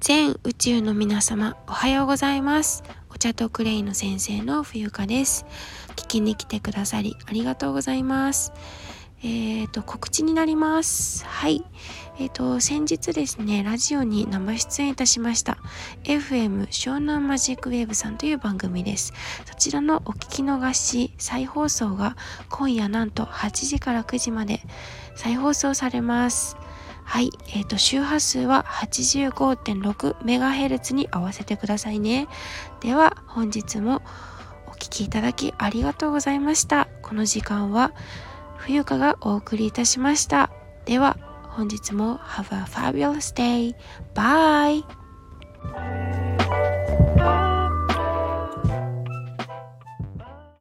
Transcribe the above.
全宇宙の皆様おはようございます。お茶とクレイの先生の冬香です。聞きに来てくださりありがとうございます。えーと告知になります。はい。えーと先日ですねラジオに生出演いたしました FM 湘南マジックウェーブさんという番組です。そちらのお聞き逃し再放送が今夜なんと8時から9時まで再放送されます。はい、えっ、ー、と、周波数は 85.6MHz に合わせてくださいね。では、本日もお聴きいただきありがとうございました。この時間は、冬香がお送りいたしました。では、本日も Have a fabulous day. Bye!